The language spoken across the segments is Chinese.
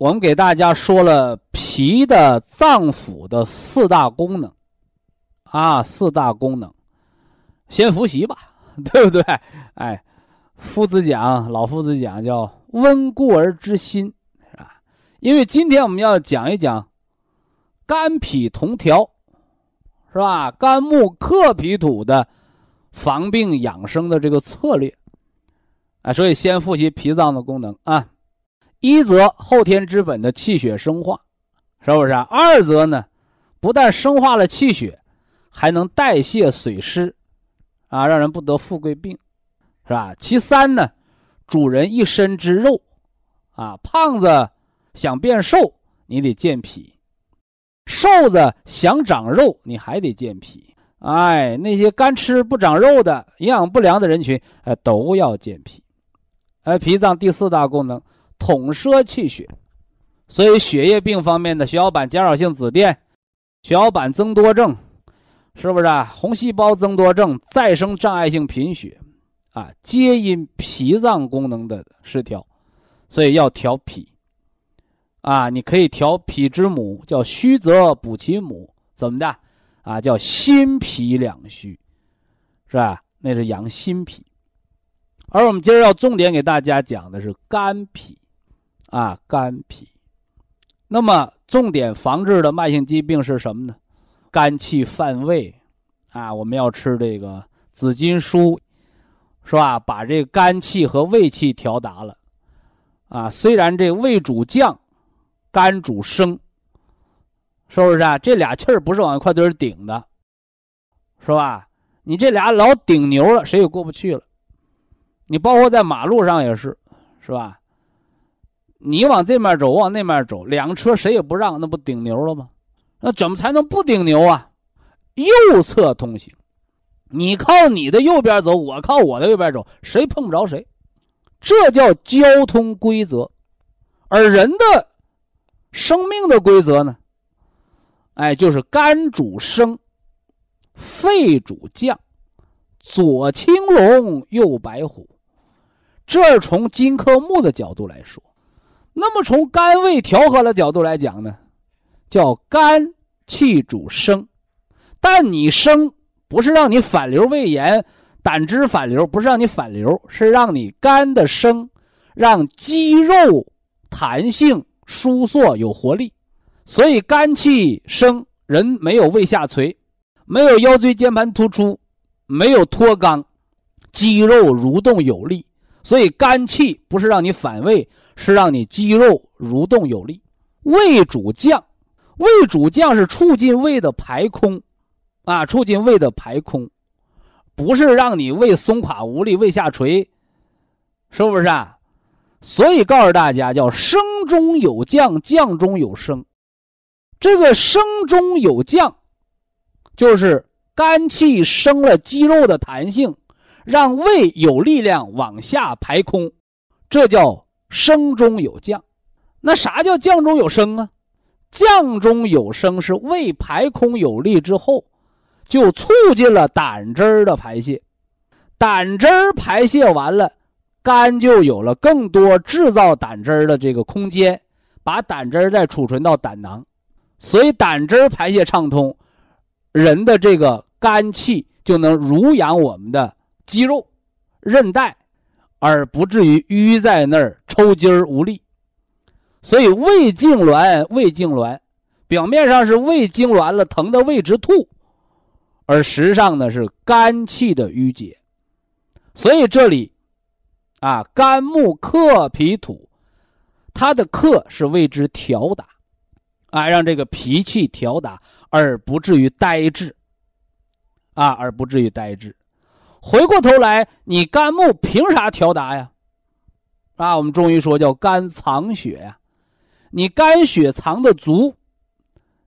我们给大家说了脾的脏腑的四大功能，啊，四大功能，先复习吧，对不对？哎，夫子讲，老夫子讲叫温故而知新，是吧？因为今天我们要讲一讲肝脾同调，是吧？肝木克脾土的防病养生的这个策略，啊，所以先复习脾脏的功能啊。一则后天之本的气血生化，是不是？二则呢，不但生化了气血，还能代谢水湿，啊，让人不得富贵病，是吧？其三呢，主人一身之肉，啊，胖子想变瘦，你得健脾；瘦子想长肉，你还得健脾。哎，那些干吃不长肉的、营养不良的人群，哎，都要健脾。哎，脾脏第四大功能。统摄气血，所以血液病方面的血小板减少性紫癜、血小板增多症，是不是啊？红细胞增多症、再生障碍性贫血，啊，皆因脾脏功能的失调，所以要调脾。啊，你可以调脾之母，叫虚则补其母，怎么的？啊，叫心脾两虚，是吧？那是养心脾。而我们今儿要重点给大家讲的是肝脾，啊，肝脾。那么重点防治的慢性疾病是什么呢？肝气犯胃，啊，我们要吃这个紫金书，是吧？把这肝气和胃气调达了，啊，虽然这胃主降，肝主升，是不是啊？这俩气儿不是往一块堆儿顶的，是吧？你这俩老顶牛了，谁也过不去了。你包括在马路上也是，是吧？你往这面走，往那面走，两车谁也不让，那不顶牛了吗？那怎么才能不顶牛啊？右侧通行，你靠你的右边走，我靠我的右边走，谁碰不着谁，这叫交通规则。而人的生命的规则呢？哎，就是肝主升，肺主降，左青龙，右白虎。这从金克木的角度来说。那么从肝胃调和的角度来讲呢，叫肝气主升，但你升不是让你反流胃炎、胆汁反流，不是让你反流，是让你肝的升，让肌肉弹性舒缩有活力。所以肝气升，人没有胃下垂，没有腰椎间盘突出，没有脱肛，肌肉蠕动有力。所以肝气不是让你反胃。是让你肌肉蠕动有力，胃主降，胃主降是促进胃的排空，啊，促进胃的排空，不是让你胃松垮无力、胃下垂，是不是啊？所以告诉大家，叫升中有降，降中有升。这个升中有降，就是肝气升了肌肉的弹性，让胃有力量往下排空，这叫。升中有降，那啥叫降中有升啊？降中有升是胃排空有力之后，就促进了胆汁儿的排泄，胆汁儿排泄完了，肝就有了更多制造胆汁儿的这个空间，把胆汁儿再储存到胆囊，所以胆汁儿排泄畅通，人的这个肝气就能濡养我们的肌肉、韧带。而不至于淤在那儿抽筋儿无力，所以胃痉挛，胃痉挛，表面上是胃痉挛了，疼的胃直吐，而实际上呢是肝气的郁结。所以这里，啊，肝木克脾土，它的克是为之调达，啊，让这个脾气调达，而不至于呆滞，啊，而不至于呆滞。回过头来，你肝木凭啥调达呀？啊，我们中医说叫肝藏血呀，你肝血藏的足，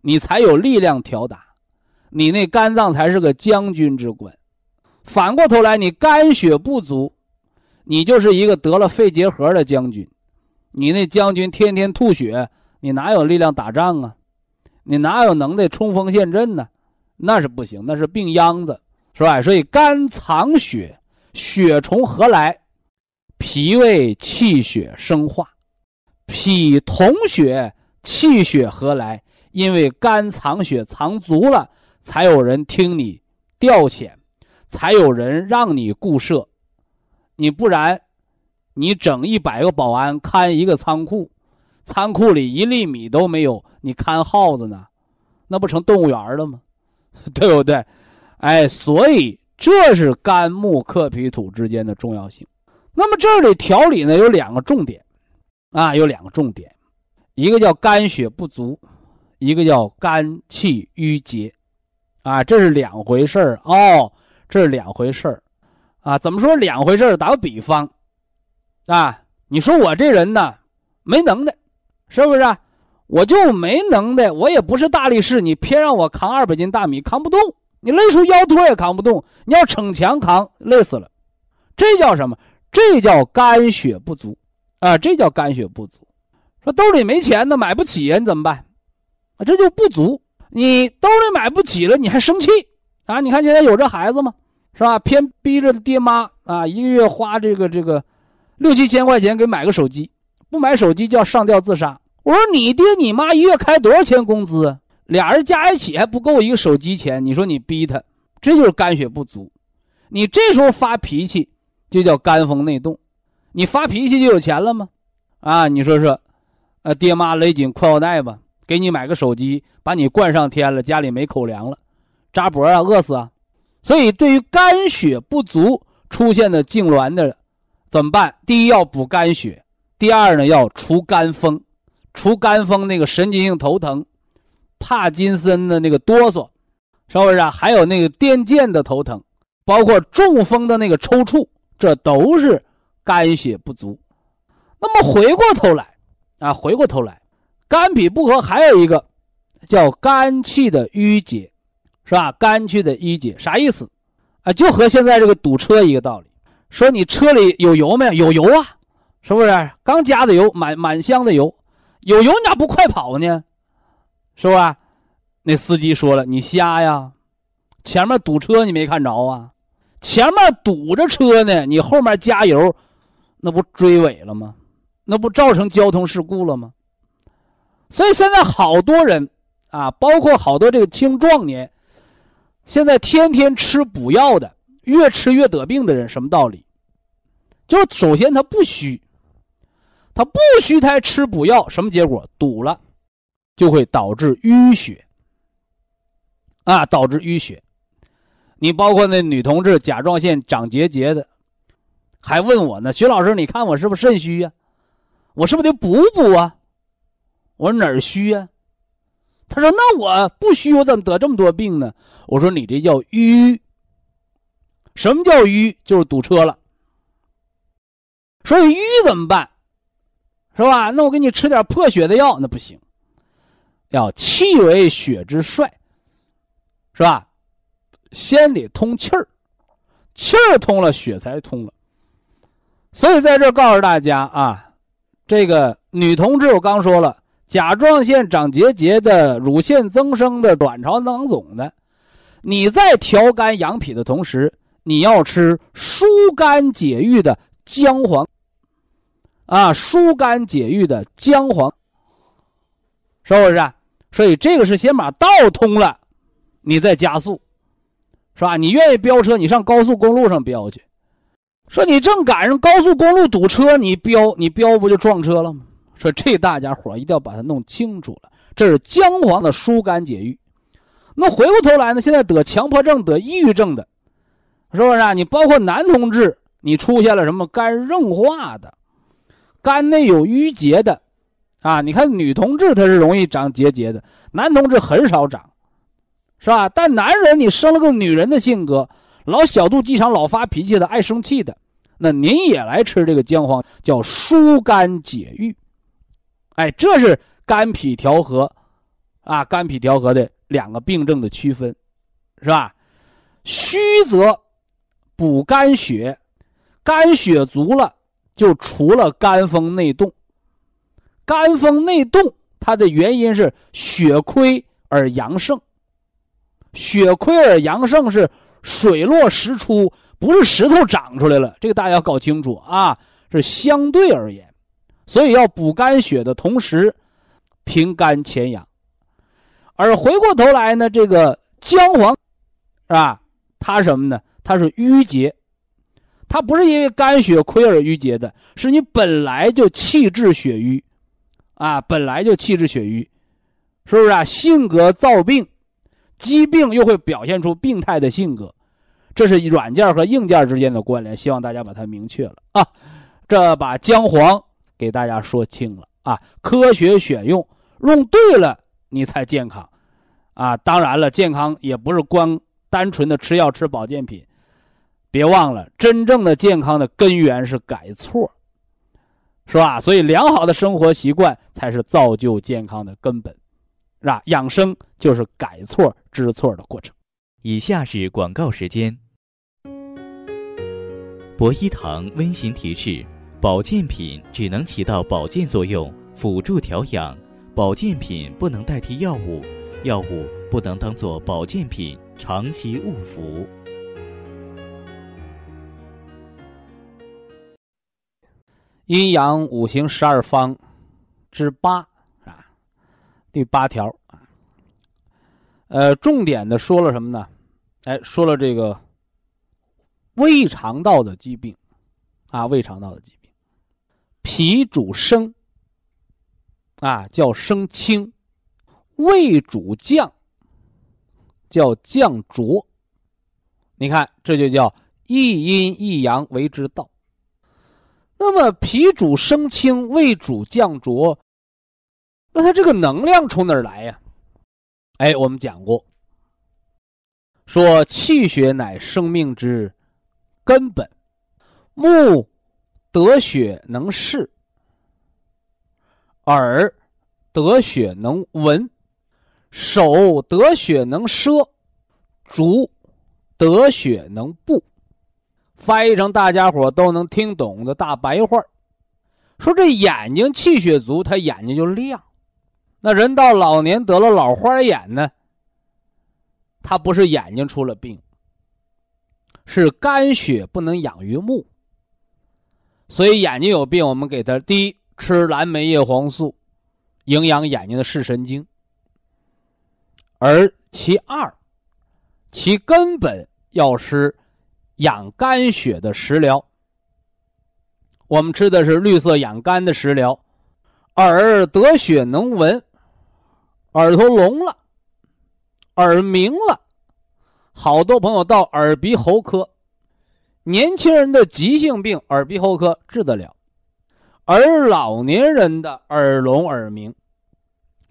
你才有力量调达，你那肝脏才是个将军之官。反过头来，你肝血不足，你就是一个得了肺结核的将军，你那将军天天吐血，你哪有力量打仗啊？你哪有能耐冲锋陷阵呢？那是不行，那是病秧子。是吧？所以肝藏血，血从何来？脾胃气血生化，脾统血，气血何来？因为肝藏血藏足了，才有人听你调遣，才有人让你固摄。你不然，你整一百个保安看一个仓库，仓库里一粒米都没有，你看耗子呢，那不成动物园了吗？对不对？哎，所以这是肝木克脾土之间的重要性。那么这里调理呢有两个重点，啊，有两个重点，一个叫肝血不足，一个叫肝气郁结，啊，这是两回事儿哦，这是两回事儿，啊，怎么说两回事儿？打个比方，啊，你说我这人呢没能耐，是不是？我就没能耐，我也不是大力士，你偏让我扛二百斤大米，扛不动。你累出腰托也扛不动，你要逞强扛，累死了。这叫什么？这叫肝血不足啊！这叫肝血不足。说兜里没钱呢，买不起呀，你怎么办？啊，这就不足。你兜里买不起了，你还生气啊？你看现在有这孩子吗？是吧？偏逼着爹妈啊，一个月花这个这个六七千块钱给买个手机，不买手机就要上吊自杀。我说你爹你妈一月开多少钱工资？俩人加一起还不够一个手机钱，你说你逼他，这就是肝血不足。你这时候发脾气，就叫肝风内动。你发脾气就有钱了吗？啊，你说说，呃，爹妈勒紧裤腰带吧，给你买个手机，把你惯上天了，家里没口粮了，扎脖啊，饿死啊！所以，对于肝血不足出现的痉挛的，怎么办？第一要补肝血，第二呢要除肝风，除肝风那个神经性头疼、帕金森的那个哆嗦，是不是啊？还有那个癫痫的头疼，包括中风的那个抽搐，这都是。肝血不足，那么回过头来，啊，回过头来，肝脾不和还有一个叫肝气的郁结，是吧？肝气的郁结啥意思？啊，就和现在这个堵车一个道理。说你车里有油没有？有油啊，是不是？刚加的油，满满箱的油，有油你咋不快跑呢？是吧？那司机说了，你瞎呀，前面堵车你没看着啊？前面堵着车呢，你后面加油。那不追尾了吗？那不造成交通事故了吗？所以现在好多人啊，包括好多这个青壮年，现在天天吃补药的，越吃越得病的人，什么道理？就首先他不虚，他不虚，他还吃补药，什么结果？堵了，就会导致淤血啊，导致淤血。你包括那女同志甲状腺长结节的。还问我呢，徐老师，你看我是不是肾虚呀？我是不是得补补啊？我说哪儿虚呀？他说那我不虚，我怎么得这么多病呢？我说你这叫瘀。什么叫瘀？就是堵车了。所以瘀怎么办？是吧？那我给你吃点破血的药，那不行。要气为血之帅，是吧？先得通气儿，气儿通了，血才通了。所以在这告诉大家啊，这个女同志我刚说了，甲状腺长结节的、乳腺增生的、卵巢囊肿的，你在调肝养脾的同时，你要吃疏肝解郁的姜黄。啊，疏肝解郁的姜黄，是不是？所以这个是先把道通了，你再加速，是吧？你愿意飙车，你上高速公路上飙去。说你正赶上高速公路堵车，你飙你飙不就撞车了吗？说这大家伙一定要把它弄清楚了。这是姜黄的疏肝解郁。那回过头来呢，现在得强迫症、得抑郁症的，是不是啊？你包括男同志，你出现了什么肝硬化的、肝内有淤结的，啊？你看女同志她是容易长结节的，男同志很少长，是吧？但男人你生了个女人的性格，老小肚鸡肠、老发脾气的、爱生气的。那您也来吃这个姜黄，叫疏肝解郁，哎，这是肝脾调和，啊，肝脾调和的两个病症的区分，是吧？虚则补肝血，肝血足了就除了肝风内动。肝风内动，它的原因是血亏而阳盛，血亏而阳盛是水落石出。不是石头长出来了，这个大家要搞清楚啊！是相对而言，所以要补肝血的同时，平肝潜阳。而回过头来呢，这个姜黄，是吧？它什么呢？它是淤结，它不是因为肝血亏而淤结的，是你本来就气滞血瘀，啊，本来就气滞血瘀，是不是啊？性格躁病，疾病又会表现出病态的性格。这是软件和硬件之间的关联，希望大家把它明确了啊！这把姜黄给大家说清了啊，科学选用，用对了你才健康啊！当然了，健康也不是光单纯的吃药吃保健品，别忘了，真正的健康的根源是改错，是吧？所以良好的生活习惯才是造就健康的根本，是吧？养生就是改错知错的过程。以下是广告时间。博一堂温馨提示：保健品只能起到保健作用，辅助调养；保健品不能代替药物，药物不能当做保健品长期误服。阴阳五行十二方之八啊，第八条啊，呃，重点的说了什么呢？哎，说了这个。胃肠道的疾病，啊，胃肠道的疾病。脾主升，啊，叫升清；胃主降，叫降浊。你看，这就叫一阴一阳为之道。那么脾主升清，胃主降浊，那它这个能量从哪儿来呀？哎，我们讲过，说气血乃生命之根本，目得血能视，耳得血能闻，手得血能摄，足得血能布。翻译成大家伙都能听懂的大白话说这眼睛气血足，他眼睛就亮。那人到老年得了老花眼呢，他不是眼睛出了病，是肝血不能养于目。所以眼睛有病，我们给他第一吃蓝莓叶黄素，营养眼睛的视神经。而其二，其根本要是。养肝血的食疗，我们吃的是绿色养肝的食疗。耳得血能闻，耳朵聋了，耳鸣了，好多朋友到耳鼻喉科，年轻人的急性病耳鼻喉科治得了，而老年人的耳聋耳鸣，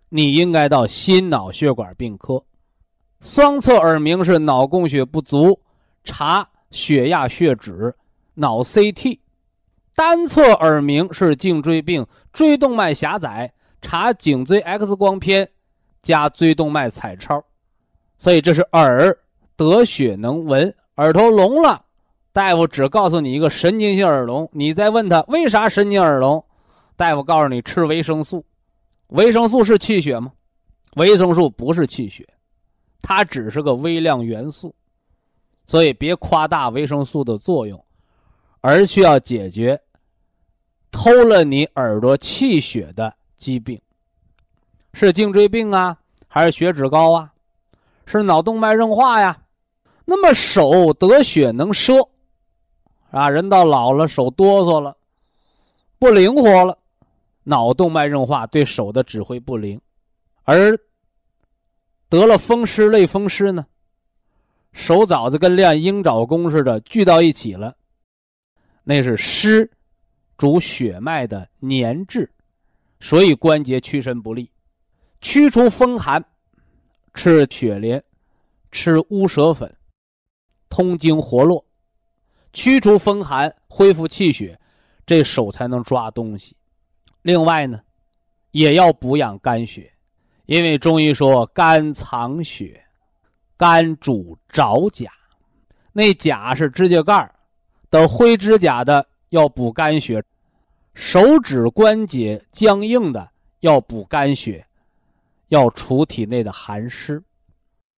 你应该到心脑血管病科。双侧耳鸣是脑供血不足，查。血压、血脂、脑 CT，单侧耳鸣是颈椎病，椎动脉狭窄，查颈椎 X 光片加椎动脉彩超，所以这是耳得血能闻，耳朵聋了，大夫只告诉你一个神经性耳聋，你再问他为啥神经耳聋，大夫告诉你吃维生素，维生素是气血吗？维生素不是气血，它只是个微量元素。所以别夸大维生素的作用，而需要解决偷了你耳朵气血的疾病，是颈椎病啊，还是血脂高啊，是脑动脉硬化呀？那么手得血能摄，啊，人到老了手哆嗦了，不灵活了，脑动脉硬化对手的指挥不灵，而得了风湿类风湿呢？手爪子跟练鹰爪功似的聚到一起了，那是湿，主血脉的粘滞，所以关节屈伸不利。驱除风寒，吃雪莲，吃乌蛇粉，通经活络，驱除风寒，恢复气血，这手才能抓东西。另外呢，也要补养肝血，因为中医说肝藏血。肝主爪甲，那甲是指甲盖儿的灰指甲的，要补肝血；手指关节僵硬的，要补肝血，要除体内的寒湿。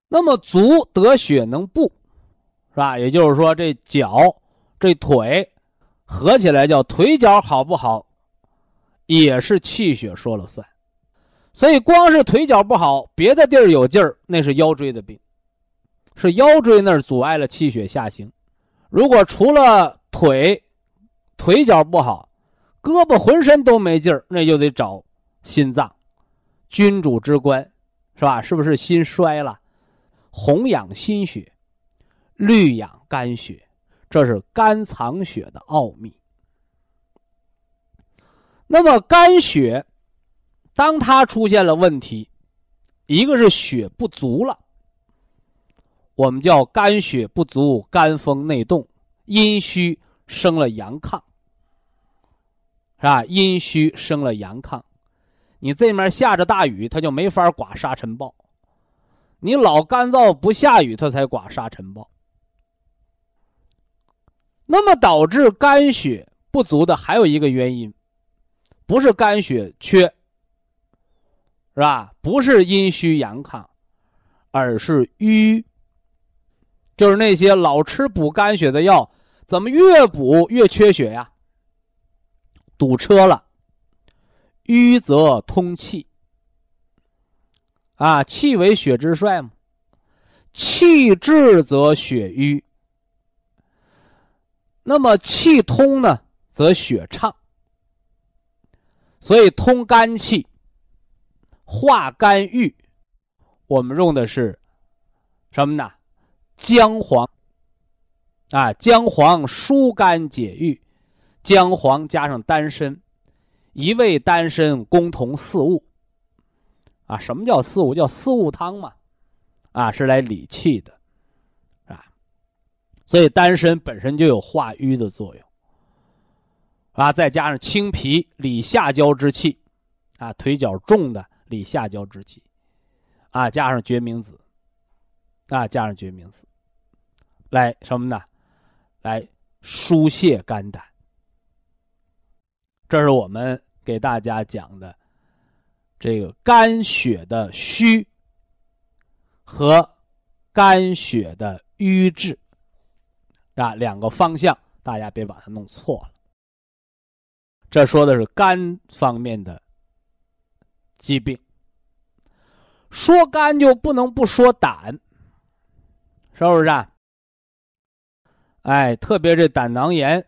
那么足得血能步，是吧？也就是说，这脚、这腿合起来叫腿脚好不好，也是气血说了算。所以，光是腿脚不好，别的地儿有劲儿，那是腰椎的病。是腰椎那儿阻碍了气血下行，如果除了腿，腿脚不好，胳膊浑身都没劲儿，那就得找心脏，君主之官，是吧？是不是心衰了？红养心血，绿养肝血，这是肝藏血的奥秘。那么肝血，当它出现了问题，一个是血不足了。我们叫肝血不足，肝风内动，阴虚生了阳亢，是吧？阴虚生了阳亢，你这面下着大雨，它就没法刮沙尘暴；你老干燥不下雨，它才刮沙尘暴。那么导致肝血不足的还有一个原因，不是肝血缺，是吧？不是阴虚阳亢，而是瘀。就是那些老吃补肝血的药，怎么越补越缺血呀？堵车了，瘀则通气，啊，气为血之帅嘛，气滞则血瘀。那么气通呢，则血畅。所以通肝气、化肝郁，我们用的是什么呢？姜黄。啊，姜黄疏肝解郁，姜黄加上丹参，一味丹参共同四物。啊，什么叫四物？叫四物汤嘛。啊，是来理气的，啊，所以丹参本身就有化瘀的作用。啊，再加上清脾理下焦之气，啊，腿脚重的理下焦之气，啊，加上决明子，啊，加上决明子，来什么呢？来疏泄肝胆。这是我们给大家讲的这个肝血的虚和肝血的瘀滞啊，两个方向，大家别把它弄错了。这说的是肝方面的疾病，说肝就不能不说胆，是不是啊？哎，特别这胆囊炎、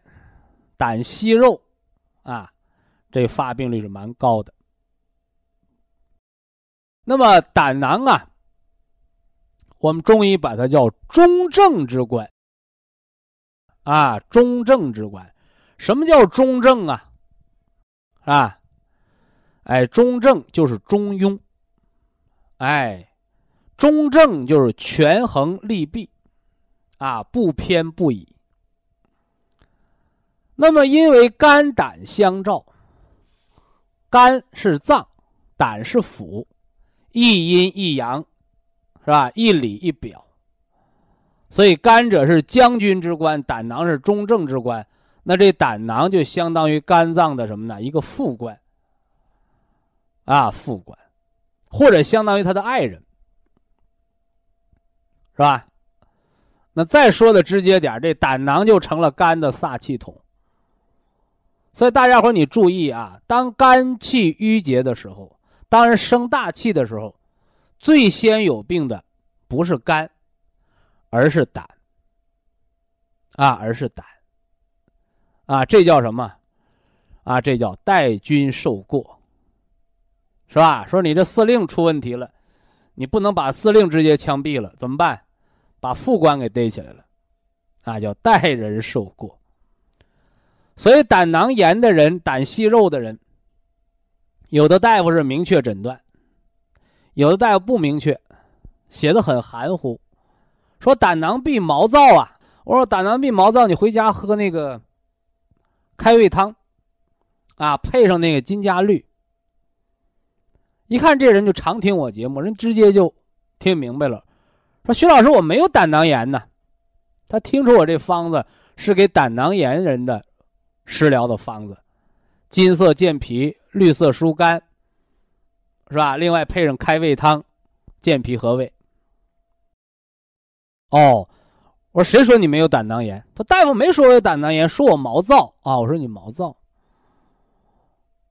胆息肉啊，这发病率是蛮高的。那么胆囊啊，我们中医把它叫中正之官啊，中正之官。什么叫中正啊？啊，哎，中正就是中庸，哎，中正就是权衡利弊，啊，不偏不倚。那么，因为肝胆相照，肝是脏，胆是腑，一阴一阳，是吧？一里一表。所以，肝者是将军之官，胆囊是中正之官。那这胆囊就相当于肝脏的什么呢？一个副官，啊，副官，或者相当于他的爱人，是吧？那再说的直接点，这胆囊就成了肝的撒气筒。所以大家伙你注意啊，当肝气郁结的时候，当然生大气的时候，最先有病的不是肝，而是胆，啊，而是胆。啊，这叫什么？啊，这叫代军受过，是吧？说你这司令出问题了，你不能把司令直接枪毙了，怎么办？把副官给逮起来了，啊，叫代人受过。所以胆囊炎的人、胆息肉的人，有的大夫是明确诊断，有的大夫不明确，写的很含糊，说胆囊壁毛躁啊。我说胆囊壁毛躁，你回家喝那个。开胃汤，啊，配上那个金加绿。一看这人就常听我节目，人直接就听明白了，说徐老师我没有胆囊炎呢。他听出我这方子是给胆囊炎人的食疗的方子，金色健脾，绿色疏肝，是吧？另外配上开胃汤，健脾和胃。哦。我说谁说你没有胆囊炎？他大夫没说我有胆囊炎，说我毛躁啊。我说你毛躁。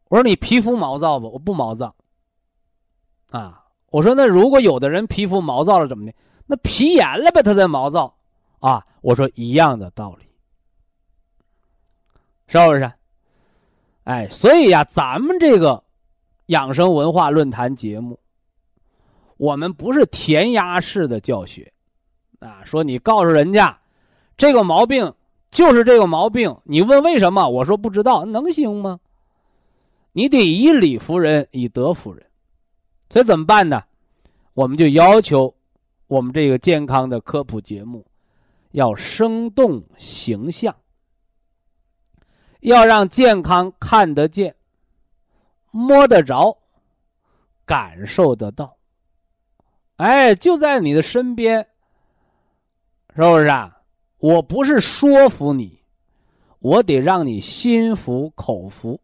我说你皮肤毛躁不？我不毛躁。啊，我说那如果有的人皮肤毛躁了怎么的？那皮炎了呗，他才毛躁啊。我说一样的道理，是不是？哎，所以呀，咱们这个养生文化论坛节目，我们不是填鸭式的教学。啊，说你告诉人家，这个毛病就是这个毛病。你问为什么？我说不知道，能行吗？你得以理服人，以德服人。所以怎么办呢？我们就要求我们这个健康的科普节目要生动形象，要让健康看得见、摸得着、感受得到。哎，就在你的身边。是不是啊？我不是说服你，我得让你心服口服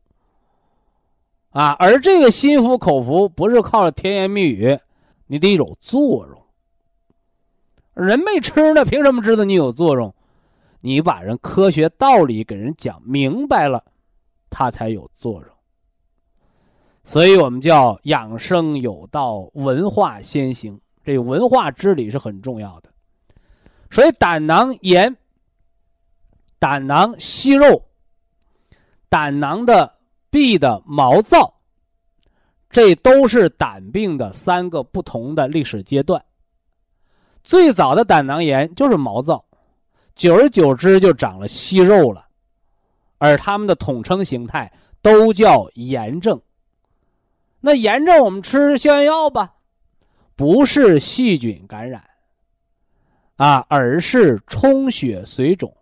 啊！而这个心服口服不是靠着甜言蜜语，你得有作用。人没吃呢，凭什么知道你有作用？你把人科学道理给人讲明白了，他才有作用。所以我们叫养生有道，文化先行。这文化之理是很重要的。所以胆囊炎、胆囊息肉，胆囊的壁的毛躁，这都是胆病的三个不同的历史阶段。最早的胆囊炎就是毛躁，久而久之就长了息肉了，而他们的统称形态都叫炎症。那炎症我们吃消炎药吧，不是细菌感染，啊，而是充血水肿。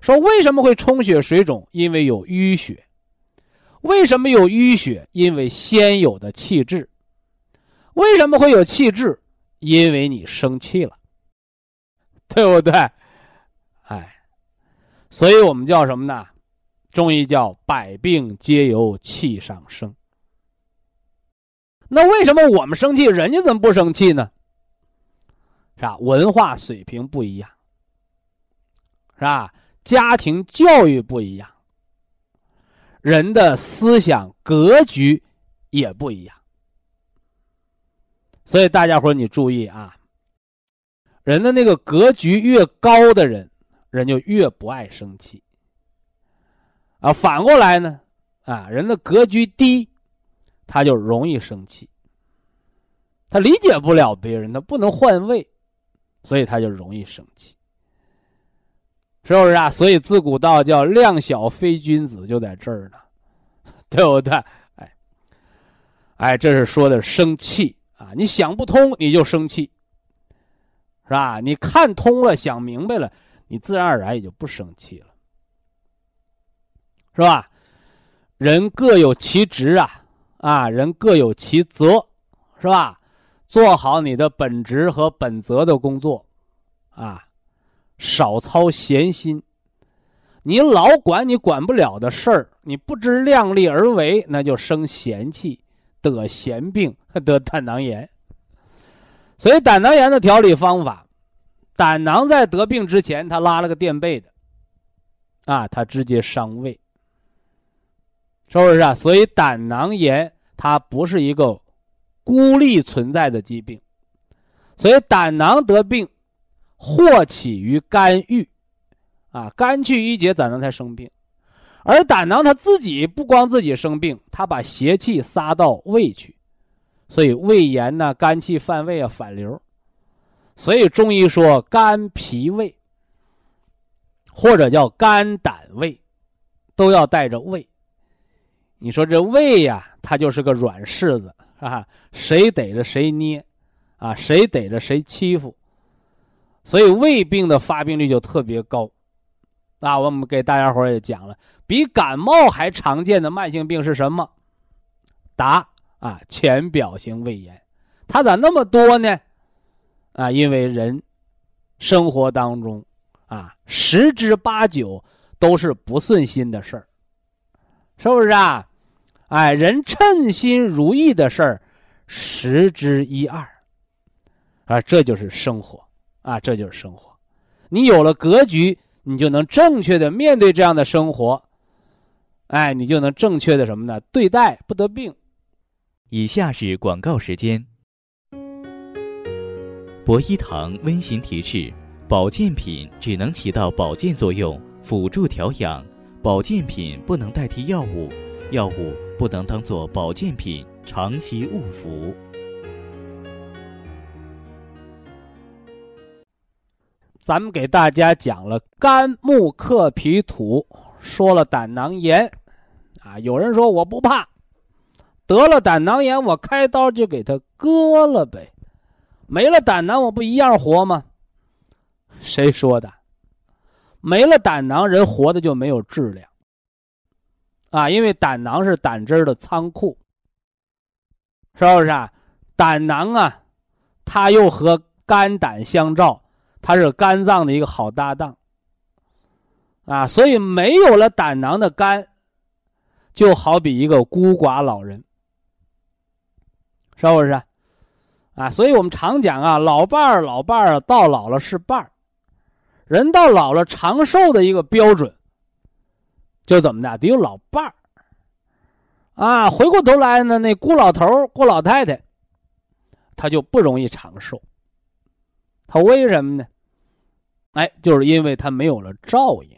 说为什么会充血水肿？因为有淤血。为什么有淤血？因为先有的气滞。为什么会有气滞？因为你生气了，对不对？所以我们叫什么呢？中医叫百病皆由气上生。那为什么我们生气，人家怎么不生气呢？是吧？文化水平不一样，是吧？家庭教育不一样，人的思想格局也不一样。所以大家伙你注意啊，人的那个格局越高的人，人就越不爱生气。啊，反过来呢，啊，人的格局低，他就容易生气。他理解不了别人，他不能换位，所以他就容易生气。是不是啊？所以自古道叫量小非君子，就在这儿呢，对不对？哎，哎，这是说的生气。啊，你想不通你就生气，是吧？你看通了，想明白了，你自然而然也就不生气了，是吧？人各有其职啊，啊，人各有其责，是吧？做好你的本职和本责的工作，啊，少操闲心。你老管你管不了的事儿，你不知量力而为，那就生闲气。得闲病，得胆囊炎。所以胆囊炎的调理方法，胆囊在得病之前，他拉了个垫背的，啊，他直接伤胃，是不是啊？所以胆囊炎它不是一个孤立存在的疾病，所以胆囊得病，或起于肝郁，啊，肝气郁结，胆囊才生病。而胆囊它自己不光自己生病，它把邪气撒到胃去，所以胃炎呐、肝气犯胃啊、反流。所以中医说肝脾胃，或者叫肝胆胃，都要带着胃。你说这胃呀，它就是个软柿子啊，谁逮着谁捏，啊，谁逮着谁欺负，所以胃病的发病率就特别高。那我们给大家伙也讲了，比感冒还常见的慢性病是什么？答啊，浅表性胃炎。它咋那么多呢？啊，因为人生活当中啊，十之八九都是不顺心的事儿，是不是啊？哎，人称心如意的事儿，十之一二。啊，这就是生活啊，这就是生活。你有了格局。你就能正确的面对这样的生活，哎，你就能正确的什么呢？对待不得病。以下是广告时间。博一堂温馨提示：保健品只能起到保健作用，辅助调养；保健品不能代替药物，药物不能当做保健品长期误服。咱们给大家讲了肝木克脾土，说了胆囊炎，啊，有人说我不怕，得了胆囊炎我开刀就给他割了呗，没了胆囊我不一样活吗？谁说的？没了胆囊人活的就没有质量，啊，因为胆囊是胆汁的仓库，是不是啊？胆囊啊，它又和肝胆相照。它是肝脏的一个好搭档，啊，所以没有了胆囊的肝，就好比一个孤寡老人，是不是？啊所以我们常讲啊，老伴儿，老伴儿到老了是伴儿，人到老了长寿的一个标准，就怎么的，得有老伴儿，啊，回过头来呢，那孤老头儿孤老太太，他就不容易长寿，他为什么呢？哎，就是因为他没有了照应，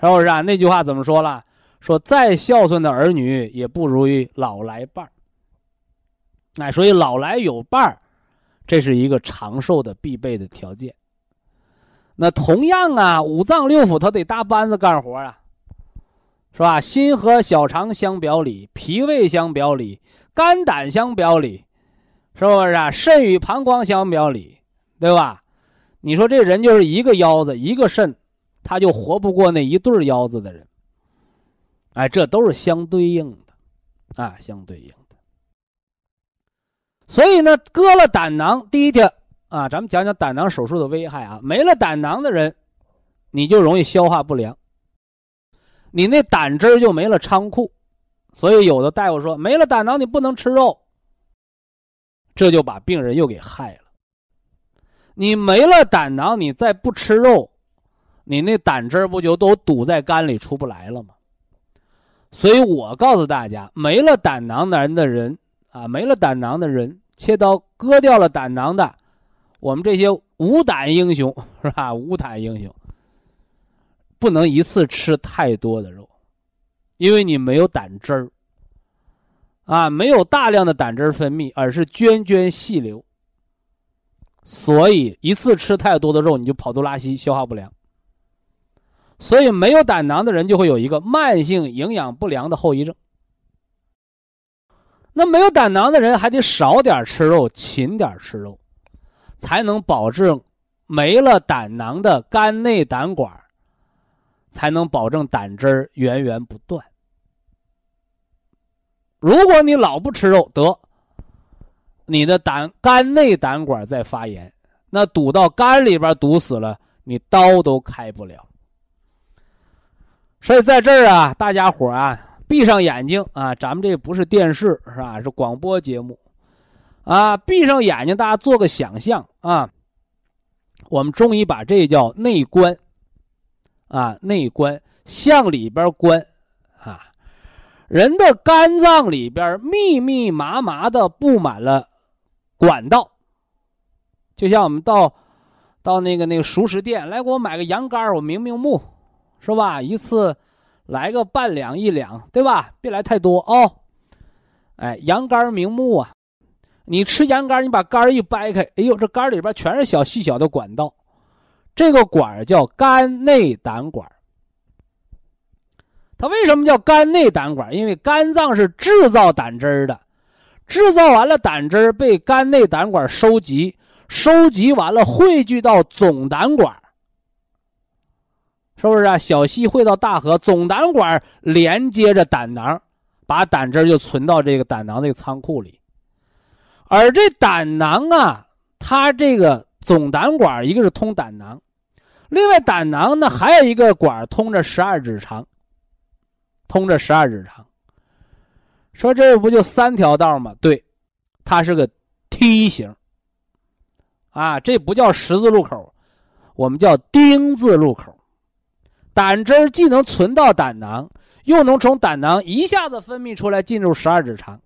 是是不是啊？那句话怎么说了？说再孝顺的儿女也不如于老来伴儿。哎，所以老来有伴儿，这是一个长寿的必备的条件。那同样啊，五脏六腑它得搭班子干活啊，是吧？心和小肠相表里，脾胃相表里，肝胆相表里，是不是啊？肾与膀胱相表里，对吧？你说这人就是一个腰子一个肾，他就活不过那一对腰子的人。哎，这都是相对应的，啊，相对应。所以呢，割了胆囊，第一天。啊，咱们讲讲胆囊手术的危害啊！没了胆囊的人，你就容易消化不良，你那胆汁就没了仓库，所以有的大夫说没了胆囊你不能吃肉，这就把病人又给害了。你没了胆囊，你再不吃肉，你那胆汁不就都堵在肝里出不来了吗？所以我告诉大家，没了胆囊的人的人啊，没了胆囊的人，切刀割掉了胆囊的。我们这些无胆英雄是吧？无胆英雄不能一次吃太多的肉，因为你没有胆汁儿啊，没有大量的胆汁分泌，而是涓涓细流，所以一次吃太多的肉，你就跑肚拉稀，消化不良。所以没有胆囊的人就会有一个慢性营养不良的后遗症。那没有胆囊的人还得少点吃肉，勤点吃肉。才能保证没了胆囊的肝内胆管，才能保证胆汁源源不断。如果你老不吃肉，得你的胆肝内胆管在发炎，那堵到肝里边堵死了，你刀都开不了。所以在这儿啊，大家伙啊，闭上眼睛啊，咱们这不是电视是吧？是广播节目。啊，闭上眼睛，大家做个想象啊。我们中医把这叫内观，啊，内观向里边观，啊，人的肝脏里边密密麻麻的布满了管道，就像我们到到那个那个熟食店来给我买个羊肝我明明目，是吧？一次来个半两一两，对吧？别来太多哦。哎，羊肝明目啊。你吃羊肝，你把肝一掰开，哎呦，这肝里边全是小细小的管道，这个管叫肝内胆管。它为什么叫肝内胆管？因为肝脏是制造胆汁的，制造完了胆汁被肝内胆管收集，收集完了汇聚到总胆管，是不是啊？小溪汇到大河，总胆管连接着胆囊，把胆汁就存到这个胆囊这个仓库里。而这胆囊啊，它这个总胆管一个是通胆囊，另外胆囊呢还有一个管通着十二指肠，通着十二指肠。说这不就三条道吗？对，它是个梯形。啊，这不叫十字路口，我们叫丁字路口。胆汁儿既能存到胆囊，又能从胆囊一下子分泌出来进入十二指肠，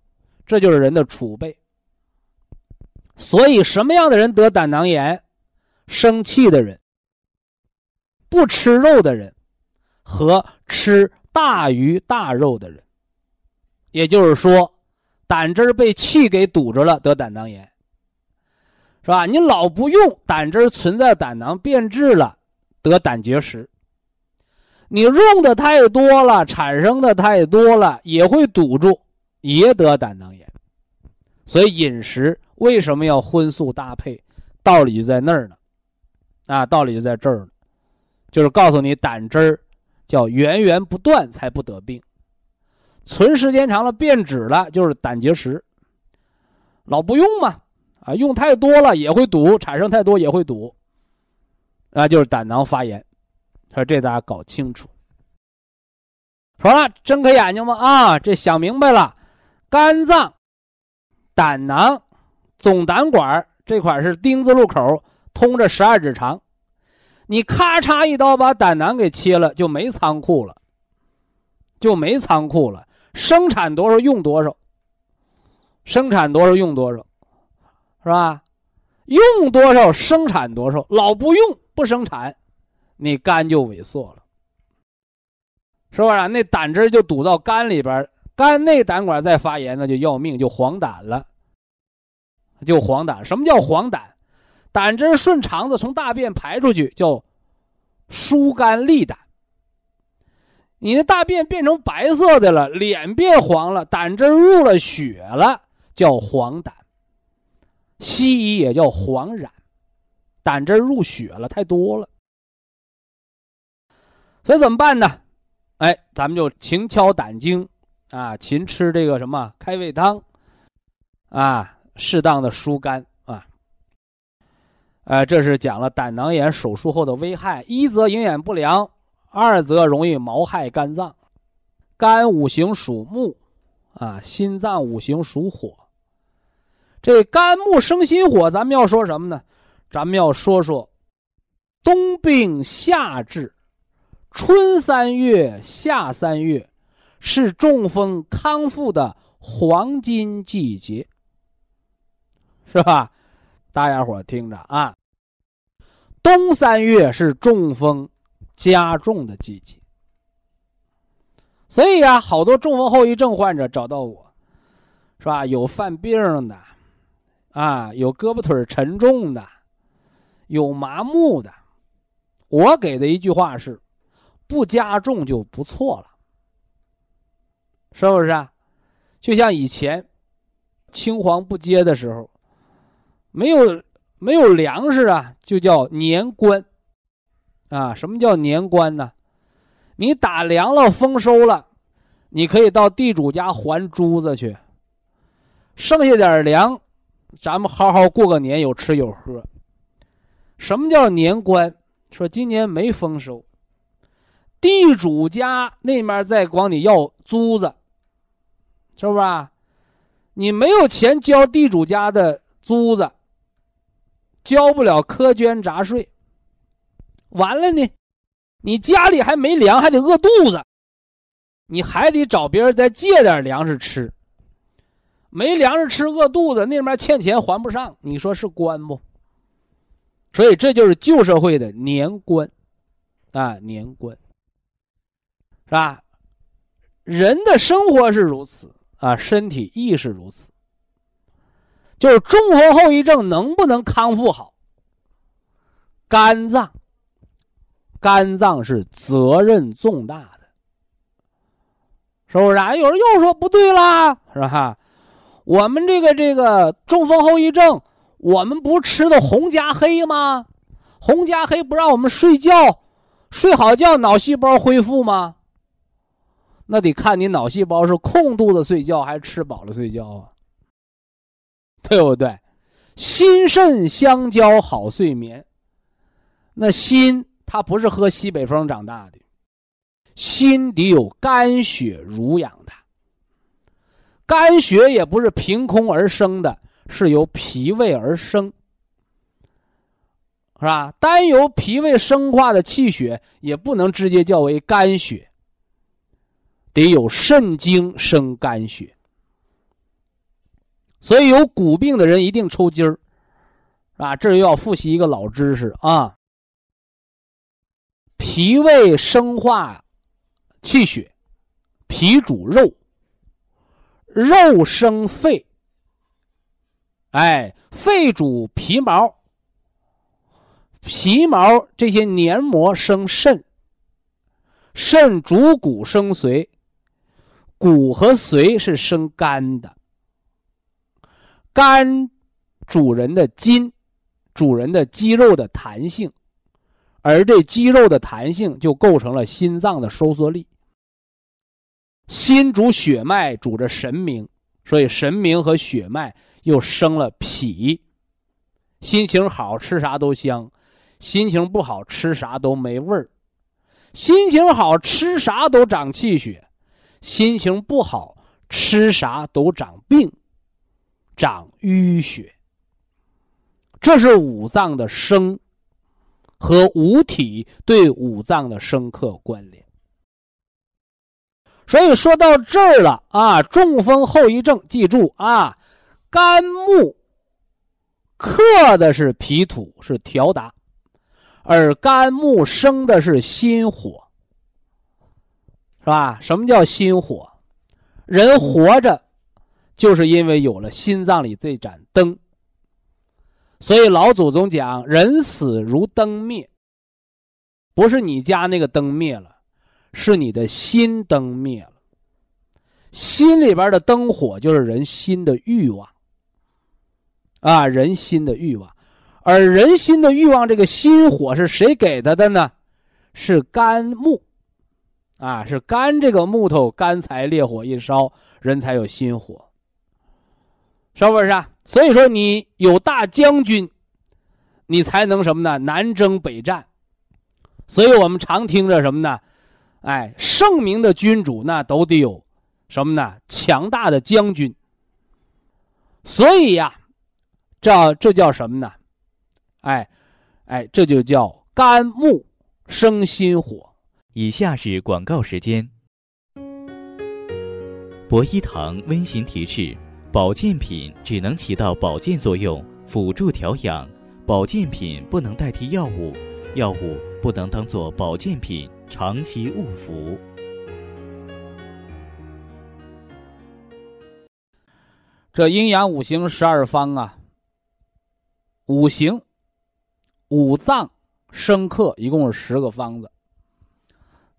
这就是人的储备。所以，什么样的人得胆囊炎？生气的人、不吃肉的人，和吃大鱼大肉的人。也就是说，胆汁儿被气给堵着了，得胆囊炎，是吧？你老不用，胆汁儿存在胆囊变质了，得胆结石。你用的太多了，产生的太多了，也会堵住，也得胆囊炎。所以饮食。为什么要荤素搭配？道理就在那儿呢，啊，道理就在这儿呢，就是告诉你胆汁儿叫源源不断才不得病，存时间长了变质了就是胆结石。老不用嘛，啊，用太多了也会堵，产生太多也会堵，那就是胆囊发炎。说这大家搞清楚。好了，睁开眼睛吧，啊，这想明白了，肝脏、胆囊。总胆管这块是丁字路口，通着十二指肠。你咔嚓一刀把胆囊给切了，就没仓库了，就没仓库了。生产多少用多少，生产多少用多少，是吧？用多少生产多少，老不用不生产，你肝就萎缩了。是不是？那胆汁就堵到肝里边，肝内胆管再发炎，那就要命，就黄疸了。就黄疸，什么叫黄疸？胆汁顺肠子从大便排出去，叫疏肝利胆。你的大便变成白色的了，脸变黄了，胆汁入了血了，叫黄疸。西医也叫黄疸，胆汁入血了太多了。所以怎么办呢？哎，咱们就勤敲胆经，啊，勤吃这个什么开胃汤，啊，适当的疏肝啊。呃，这是讲了胆囊炎手术后的危害：一则营养不良，二则容易毛害肝脏。肝五行属木，啊，心脏五行属火。这肝木生心火，咱们要说什么呢？咱们要说说冬病夏治。春三月、夏三月是中风康复的黄金季节，是吧？大家伙听着啊。冬三月是中风加重的季节，所以啊，好多中风后遗症患者找到我，是吧？有犯病的，啊，有胳膊腿沉重的，有麻木的。我给的一句话是。不加重就不错了，是不是啊？就像以前青黄不接的时候，没有没有粮食啊，就叫年关啊。什么叫年关呢？你打粮了，丰收了，你可以到地主家还珠子去，剩下点粮，咱们好好过个年，有吃有喝。什么叫年关？说今年没丰收。地主家那面再管你要租子，是不是？你没有钱交地主家的租子，交不了苛捐杂税，完了呢，你家里还没粮，还得饿肚子，你还得找别人再借点粮食吃。没粮食吃，饿肚子，那面欠钱还不上，你说是官不？所以这就是旧社会的年关，啊，年关。是吧？人的生活是如此啊，身体亦是如此。就是中风后遗症能不能康复好？肝脏，肝脏是责任重大的，是不是啊？有人又说不对啦，是吧？我们这个这个中风后遗症，我们不吃的红加黑吗？红加黑不让我们睡觉，睡好觉脑细胞恢复吗？那得看你脑细胞是空肚子睡觉还是吃饱了睡觉啊，对不对？心肾相交好睡眠。那心它不是喝西北风长大的，心底有肝血濡养它。肝血也不是凭空而生的，是由脾胃而生，是吧？单由脾胃生化的气血也不能直接叫为肝血。得有肾精生肝血，所以有骨病的人一定抽筋儿，啊，这又要复习一个老知识啊。脾胃生化气血，脾主肉，肉生肺，哎，肺主皮毛，皮毛这些黏膜生肾，肾主骨生髓。骨和髓是生肝的，肝主人的筋，主人的肌肉的弹性，而这肌肉的弹性就构成了心脏的收缩力。心主血脉，主着神明，所以神明和血脉又生了脾。心情好吃啥都香，心情不好吃啥都没味儿。心情好吃啥都长气血。心情不好，吃啥都长病，长淤血。这是五脏的生和五体对五脏的深刻关联。所以说到这儿了啊，中风后遗症，记住啊，肝木克的是脾土，是调达，而肝木生的是心火。是吧？什么叫心火？人活着，就是因为有了心脏里这盏灯。所以老祖宗讲：“人死如灯灭。”不是你家那个灯灭了，是你的心灯灭了。心里边的灯火就是人心的欲望。啊，人心的欲望，而人心的欲望，这个心火是谁给他的呢？是肝木。啊，是肝这个木头，干柴烈火一烧，人才有心火，是不是啊？所以说，你有大将军，你才能什么呢？南征北战。所以我们常听着什么呢？哎，圣明的君主那都得有什么呢？强大的将军。所以呀，这这叫什么呢？哎，哎，这就叫肝木生心火。以下是广告时间。博一堂温馨提示：保健品只能起到保健作用，辅助调养；保健品不能代替药物，药物不能当做保健品长期误服。这阴阳五行十二方啊，五行、五脏生克，一共是十个方子。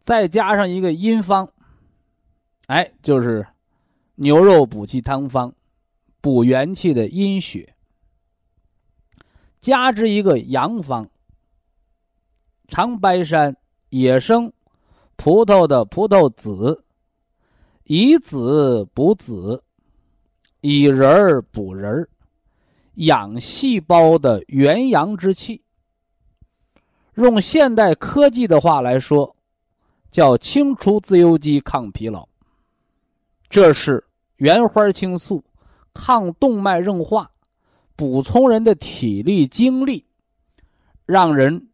再加上一个阴方，哎，就是牛肉补气汤方，补元气的阴血。加之一个阳方，长白山野生葡萄的葡萄籽，以籽补籽，以仁儿补仁儿，养细胞的元阳之气。用现代科技的话来说。叫清除自由基，抗疲劳。这是原花青素，抗动脉硬化，补充人的体力精力，让人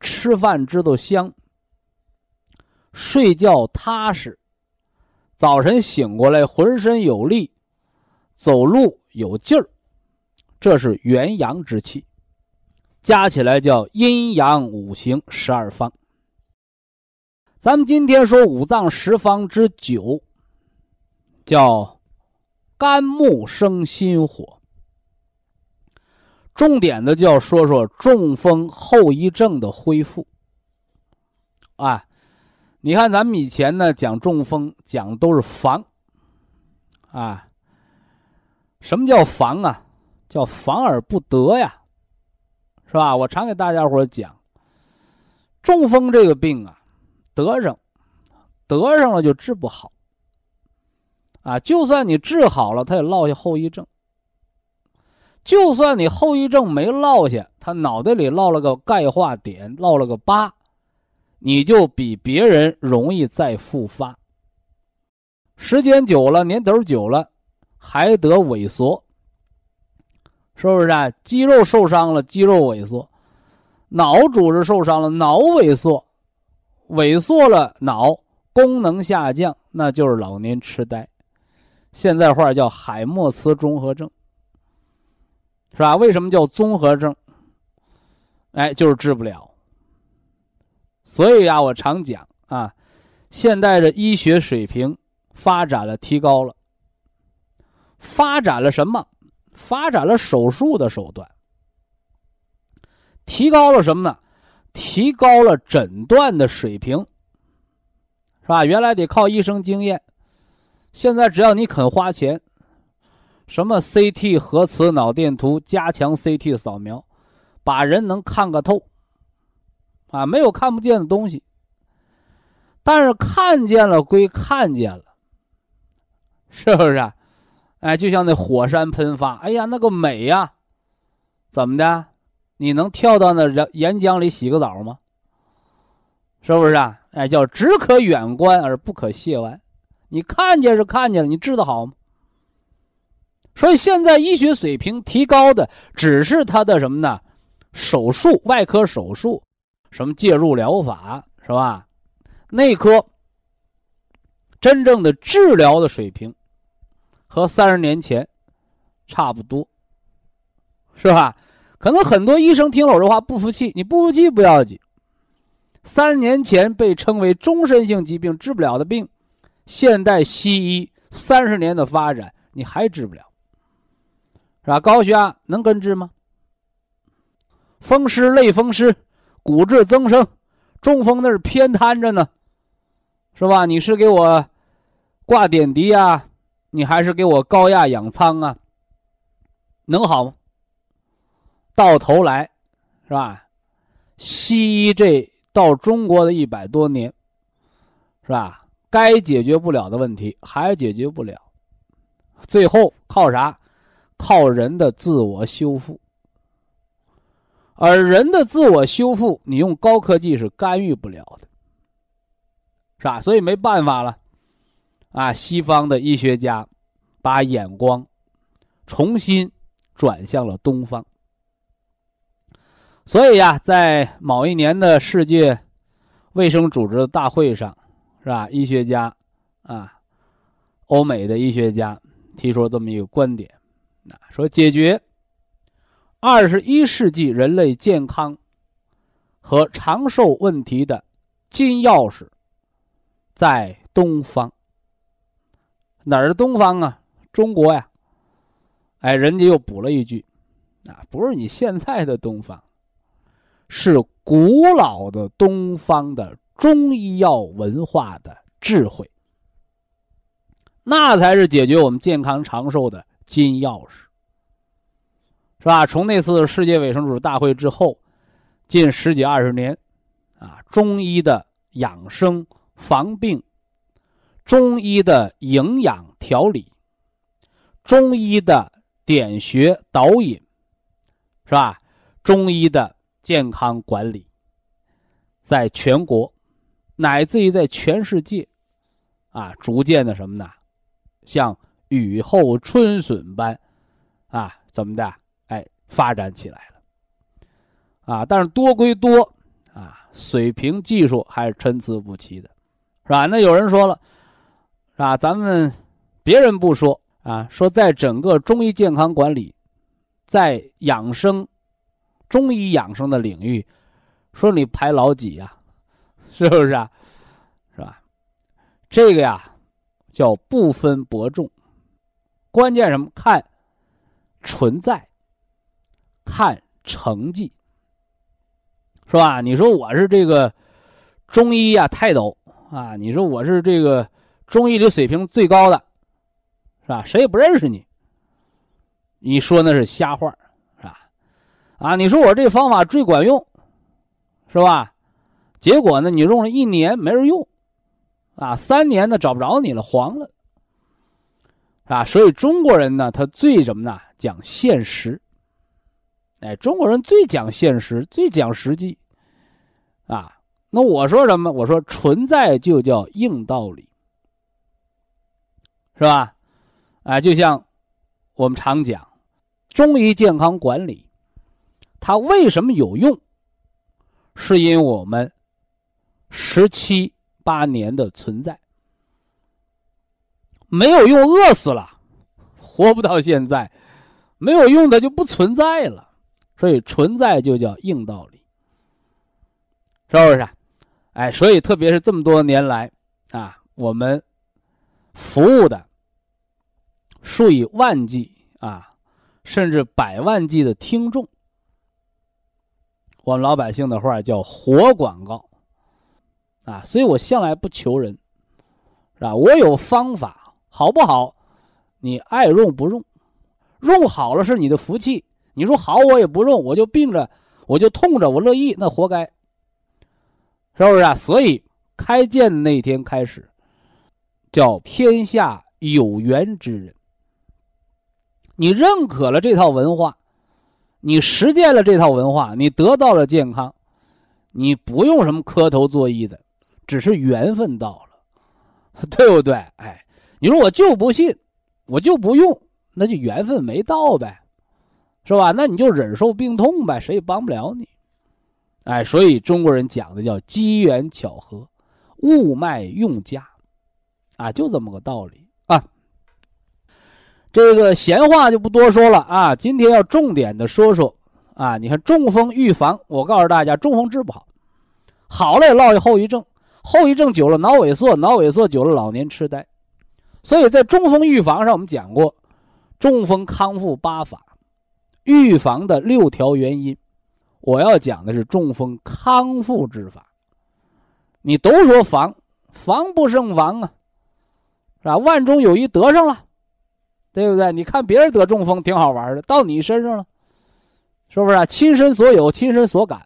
吃饭知道香，睡觉踏实，早晨醒过来浑身有力，走路有劲儿。这是元阳之气，加起来叫阴阳五行十二方。咱们今天说五脏十方之九，叫肝木生心火。重点的就要说说中风后遗症的恢复。啊，你看咱们以前呢讲中风讲都是防，啊，什么叫防啊？叫防而不得呀，是吧？我常给大家伙讲，中风这个病啊。得上，得上了就治不好。啊，就算你治好了，他也落下后遗症。就算你后遗症没落下，他脑袋里落了个钙化点，落了个疤，你就比别人容易再复发。时间久了，年头久了，还得萎缩，是不是啊？肌肉受伤了，肌肉萎缩；脑组织受伤了，脑萎缩。萎缩了，脑功能下降，那就是老年痴呆。现在话叫海默茨综合症，是吧？为什么叫综合症？哎，就是治不了。所以啊，我常讲啊，现代的医学水平发展了，提高了，发展了什么？发展了手术的手段，提高了什么呢？提高了诊断的水平，是吧？原来得靠医生经验，现在只要你肯花钱，什么 CT 核磁脑电图、加强 CT 扫描，把人能看个透，啊，没有看不见的东西。但是看见了归看见了，是不是？啊？哎，就像那火山喷发，哎呀，那个美呀，怎么的？你能跳到那岩岩浆里洗个澡吗？是不是啊？哎，叫只可远观而不可亵玩。你看见是看见了，你治得好吗？所以现在医学水平提高的只是他的什么呢？手术、外科手术，什么介入疗法是吧？内科真正的治疗的水平和三十年前差不多，是吧？可能很多医生听了我这话不服气，你不服气不要紧。三十年前被称为终身性疾病治不了的病，现代西医三十年的发展，你还治不了，是吧？高血压能根治吗？风湿、类风湿、骨质增生、中风那是偏瘫着呢，是吧？你是给我挂点滴啊，你还是给我高压氧舱啊？能好吗？到头来，是吧？西医这到中国的一百多年，是吧？该解决不了的问题还解决不了，最后靠啥？靠人的自我修复。而人的自我修复，你用高科技是干预不了的，是吧？所以没办法了，啊，西方的医学家把眼光重新转向了东方。所以呀，在某一年的世界卫生组织大会上，是吧？医学家啊，欧美的医学家提出了这么一个观点，啊，说解决。二十一世纪人类健康和长寿问题的金钥匙在东方。哪儿东方啊？中国呀！哎，人家又补了一句：啊，不是你现在的东方，是古老的东方的中医药文化的智慧，那才是解决我们健康长寿的金钥匙。是吧？从那次世界卫生组织大会之后，近十几二十年，啊，中医的养生防病，中医的营养调理，中医的点穴导引，是吧？中医的健康管理，在全国，乃至于在全世界，啊，逐渐的什么呢？像雨后春笋般，啊，怎么的？哎发展起来了，啊，但是多归多，啊，水平技术还是参差不齐的，是吧？那有人说了，是吧？咱们别人不说啊，说在整个中医健康管理，在养生、中医养生的领域，说你排老几呀？是不是啊？是吧？这个呀，叫不分伯仲，关键什么？看存在。看成绩，是吧？你说我是这个中医呀泰斗啊，你说我是这个中医里水平最高的，是吧？谁也不认识你。你说那是瞎话，是？啊，你说我这方法最管用，是吧？结果呢，你用了一年没人用，啊，三年呢找不着你了，黄了，啊，所以中国人呢，他最什么呢？讲现实。哎，中国人最讲现实，最讲实际，啊，那我说什么？我说存在就叫硬道理，是吧？啊，就像我们常讲，中医健康管理，它为什么有用？是因为我们十七八年的存在，没有用饿死了，活不到现在，没有用的就不存在了。所以存在就叫硬道理，是不是？哎，所以特别是这么多年来啊，我们服务的数以万计啊，甚至百万计的听众，我们老百姓的话叫活广告啊。所以我向来不求人，是吧？我有方法，好不好？你爱用不用，用好了是你的福气。你说好，我也不用，我就病着，我就痛着，我乐意，那活该，是不是啊？所以开建那天开始，叫天下有缘之人。你认可了这套文化，你实践了这套文化，你得到了健康，你不用什么磕头作揖的，只是缘分到了，对不对？哎，你说我就不信，我就不用，那就缘分没到呗。是吧？那你就忍受病痛呗，谁也帮不了你。哎，所以中国人讲的叫机缘巧合，物脉用佳，啊，就这么个道理。这个闲话就不多说了啊，今天要重点的说说啊。你看中风预防，我告诉大家，中风治不好，好了也落下后遗症，后遗症久了脑萎缩，脑萎缩久了老年痴呆。所以在中风预防上，我们讲过中风康复八法，预防的六条原因。我要讲的是中风康复之法。你都说防，防不胜防啊，是吧？万中有一得上了，对不对？你看别人得中风挺好玩的，到你身上了，是不是啊？亲身所有，亲身所感，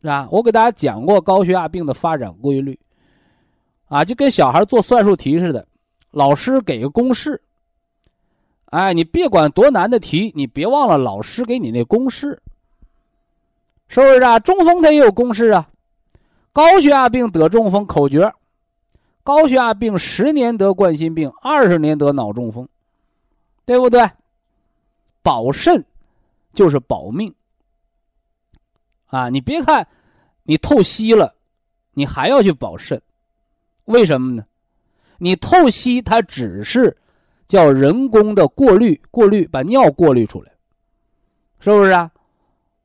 是吧？我给大家讲过高血压病的发展规律，啊，就跟小孩做算术题似的。老师给个公式，哎，你别管多难的题，你别忘了老师给你那公式，是不是啊？中风它也有公式啊，高血压病得中风口诀：高血压病十年得冠心病，二十年得脑中风，对不对？保肾就是保命啊！你别看你透析了，你还要去保肾，为什么呢？你透析，它只是叫人工的过滤，过滤把尿过滤出来，是不是啊？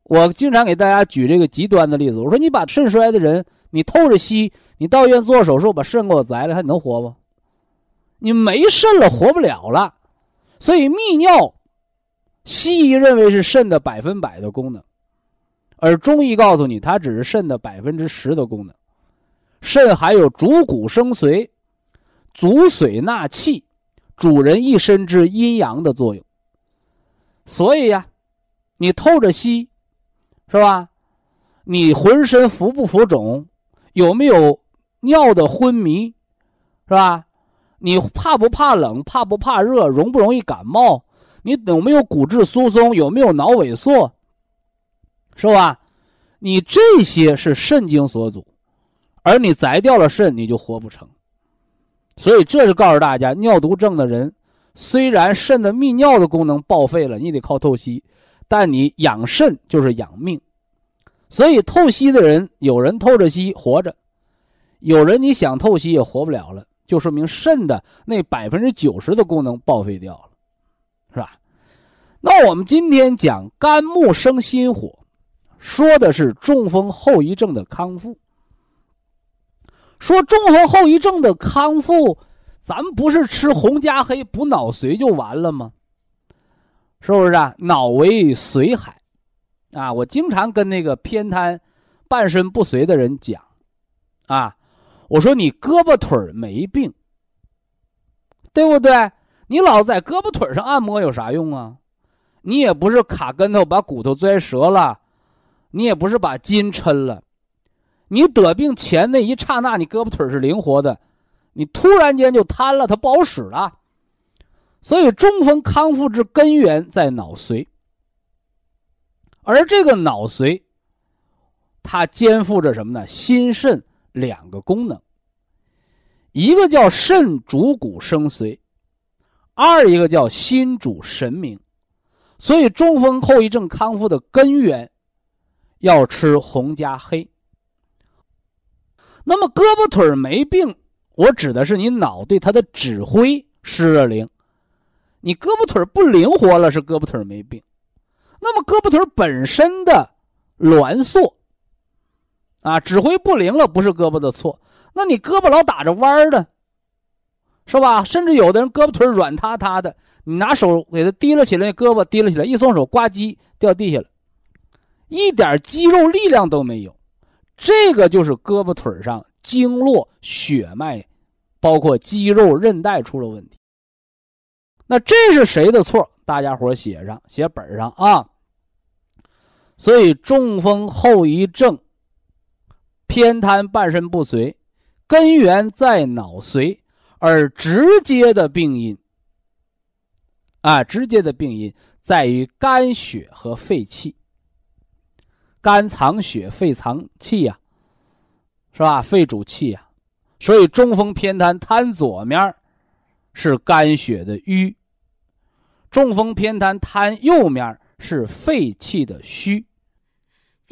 我经常给大家举这个极端的例子，我说你把肾衰的人，你透着吸，你到医院做手术把肾给我摘了，还能活不？你没肾了，活不了了。所以泌尿，西医认为是肾的百分百的功能，而中医告诉你，它只是肾的百分之十的功能。肾还有主骨生髓。主水纳气，主人一身之阴阳的作用。所以呀，你透着吸，是吧？你浑身浮不浮肿？有没有尿的昏迷？是吧？你怕不怕冷？怕不怕热？容不容易感冒？你有没有骨质疏松？有没有脑萎缩？是吧？你这些是肾经所阻，而你摘掉了肾，你就活不成。所以这是告诉大家，尿毒症的人，虽然肾的泌尿的功能报废了，你得靠透析，但你养肾就是养命。所以透析的人，有人透着吸活着，有人你想透析也活不了了，就说明肾的那百分之九十的功能报废掉了，是吧？那我们今天讲肝木生心火，说的是中风后遗症的康复。说中风后遗症的康复，咱不是吃红加黑补脑髓就完了吗？是不是啊？脑为髓海，啊，我经常跟那个偏瘫、半身不遂的人讲，啊，我说你胳膊腿没病，对不对？你老在胳膊腿上按摩有啥用啊？你也不是卡跟头把骨头拽折了，你也不是把筋抻了。你得病前那一刹那，你胳膊腿是灵活的，你突然间就瘫了，它不好使了。所以中风康复之根源在脑髓，而这个脑髓，它肩负着什么呢？心肾两个功能，一个叫肾主骨生髓，二一个叫心主神明。所以中风后遗症康复的根源，要吃红加黑。那么胳膊腿没病，我指的是你脑对它的指挥失了灵，你胳膊腿不灵活了，是胳膊腿没病。那么胳膊腿本身的挛缩，啊，指挥不灵了，不是胳膊的错。那你胳膊老打着弯儿的，是吧？甚至有的人胳膊腿软塌塌的，你拿手给他提了起来，胳膊提了起来，一松手，呱唧掉地下了，一点肌肉力量都没有。这个就是胳膊腿上经络、血脉，包括肌肉、韧带出了问题。那这是谁的错？大家伙写上，写本上啊。所以中风后遗症、偏瘫、半身不遂，根源在脑髓，而直接的病因啊，直接的病因在于肝血和肺气。肝藏血，肺藏气呀，是吧？肺主气呀，所以中风偏瘫瘫左面是肝血的瘀；中风偏瘫瘫右面是肺气的虚。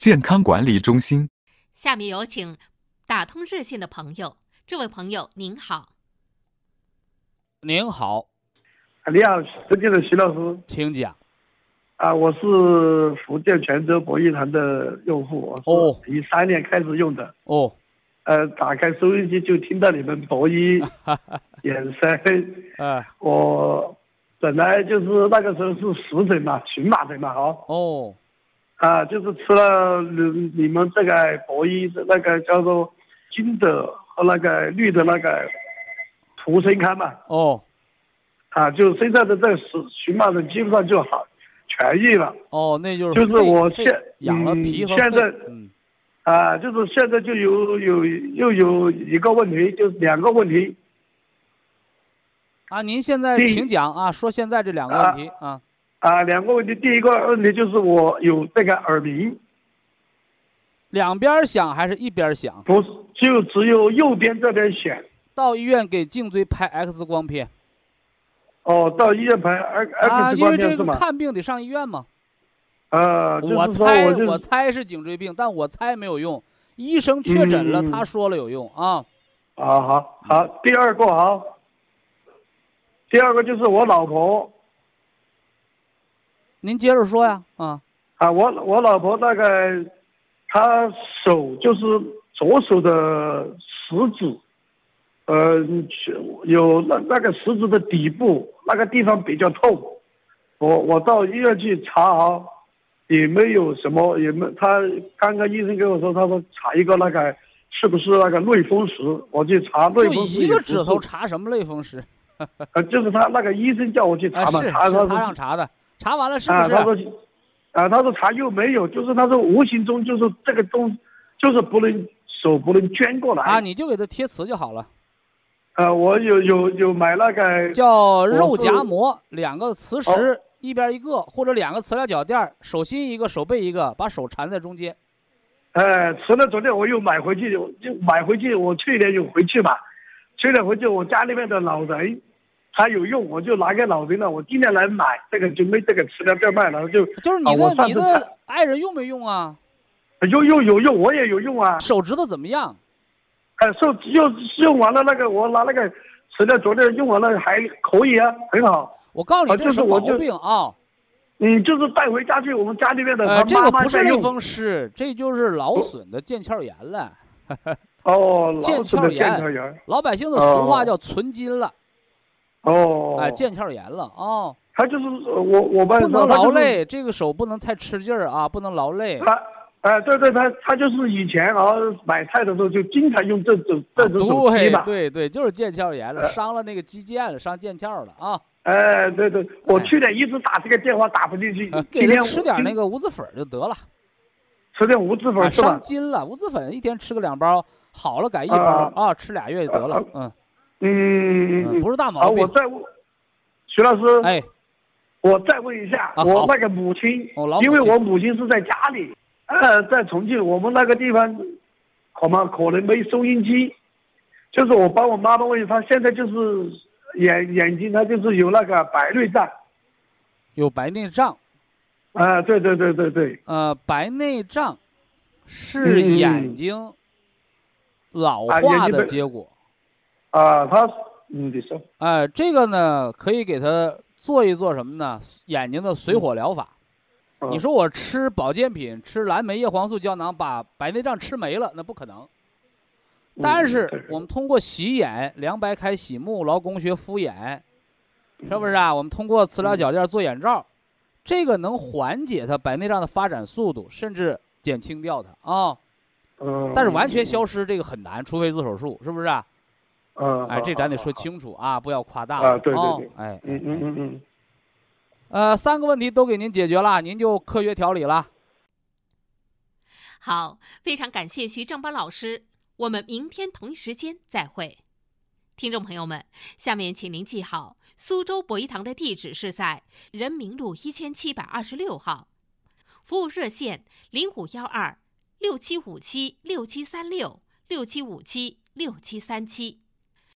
健康管理中心”。下面有请打通热线的朋友，这位朋友您好，您好，你好，尊敬的徐老师请讲。啊，我是福建泉州博医堂的用户，我是一三年开始用的。哦，呃，打开收音机就听到你们博医养 生。啊，我本来就是那个时候是湿疹嘛，荨麻疹嘛，哈。哦，啊，就是吃了你你们这个博一的那个叫做金的和那个绿的那个涂生康嘛。哦，啊，就现在的这个湿荨麻疹基本上就好。痊愈了哦，那就是就是我现养了皮和现在嗯啊，就是现在就有有又有一个问题，就是两个问题啊。您现在请讲啊，说现在这两个问题啊。啊，两个问题。第一个问题就是我有这个耳鸣，两边响还是一边响？不是就只有右边这边响。到医院给颈椎拍 X 光片哦，到医院拍 X 啊，X 因为这个？看病得上医院嘛。呃，就是我说猜我猜是颈椎病，但我猜没有用。医生确诊了，嗯他说了有用啊。啊，好好，第二个好，第二个就是我老婆您接着说呀啊。啊，我我老婆大概，她手就是左手的食指，呃，有那那个食指的底部那个地方比较痛，我我到医院去查啊，也没有什么，也没他刚刚医生跟我说，他说查一个那个是不是那个类风湿，我去查类风湿一个指头，查什么类风湿？呃，就是他那个医生叫我去查啊，嘛，是查他让查的，查完了是不啊，他说是？，啊，他说查又没有，就是他说无形中就是这个东，就是不能手不能捐过来啊，你就给他贴瓷就好了，呃，我有有有买那个，叫肉夹馍，两个磁哦石一边一个，或者两个磁疗脚垫，手心一个，手背一个，把手缠在中间。呃，除了昨天我又买回去，就就买回去，我去年有回去嘛，去年回去我家里面的老人。他有用，我就拿给老人了。我今年来买这个就没这个磁疗垫卖了，就就是你的你的爱人用没用啊？用用有用，我也有用啊。手指头怎么样？呃，受用用完了那个，我拿那个磁疗昨天用完了还可以啊，很好。我告诉你啊这是我就病啊？嗯，就是带回家去，我们家里面的这个不是。类风湿，这就是劳损的腱鞘炎了。哦，腱鞘炎。老百姓的俗话哦叫存筋了，哦，哎，腱鞘炎了啊，他就是呃我我们不能他就是劳累，这个手不能太吃劲儿啊，不能劳累。他，哎、对对，他他就是以前啊买菜的时候就经常用这种这种手机对嘛。对对，就是腱鞘炎了，呃伤了那个肌腱了，伤腱鞘了啊。哎、对对，我哎去年一直打这个电话打不进去，呃今天给他吃点那个无籽粉就得了，吃点无籽啊，粉是吧伤？筋了，无籽粉一天吃个两包，好了改一包啊啊，吃俩月就得了啊。嗯嗯嗯，不是大好，毛病。我再问徐老师，哎，我再问一下，啊我那个母亲，因为我母亲是在家里，呃，在重庆，我们那个地方，可能可能没收音机，就是我帮我妈妈问，她现在就是眼眼睛，她就是有那个白内障，有白内障，啊、对对对对对，呃，白内障是嗯眼睛老化的结果。啊、他，嗯，你说，哎，这个呢，可以给他做一做什么呢？眼睛的水火疗法。嗯你说我吃保健品，吃蓝莓叶黄素胶囊，把白内障吃没了，那不可能。但是我们通过洗眼、凉白开、洗目、劳宫穴敷眼，是不是啊？我们通过磁疗脚垫做眼罩，这个能缓解他白内障的发展速度，甚至减轻掉它啊。嗯，但是完全消失这个很难，除非做手术，是不是啊？嗯，哎，这咱得说，清楚啊，不要夸大啊对对对哎，嗯嗯嗯嗯，呃，三个问题都给您解决了，您就科学调理了。好，非常感谢徐正邦老师，我们明天同一时间再会。听众朋友们，下面请您记好，苏州博一堂的地址是在人民路一千七百二十六号，服务热线零五幺二六七五七六七三六六七五七六七三七。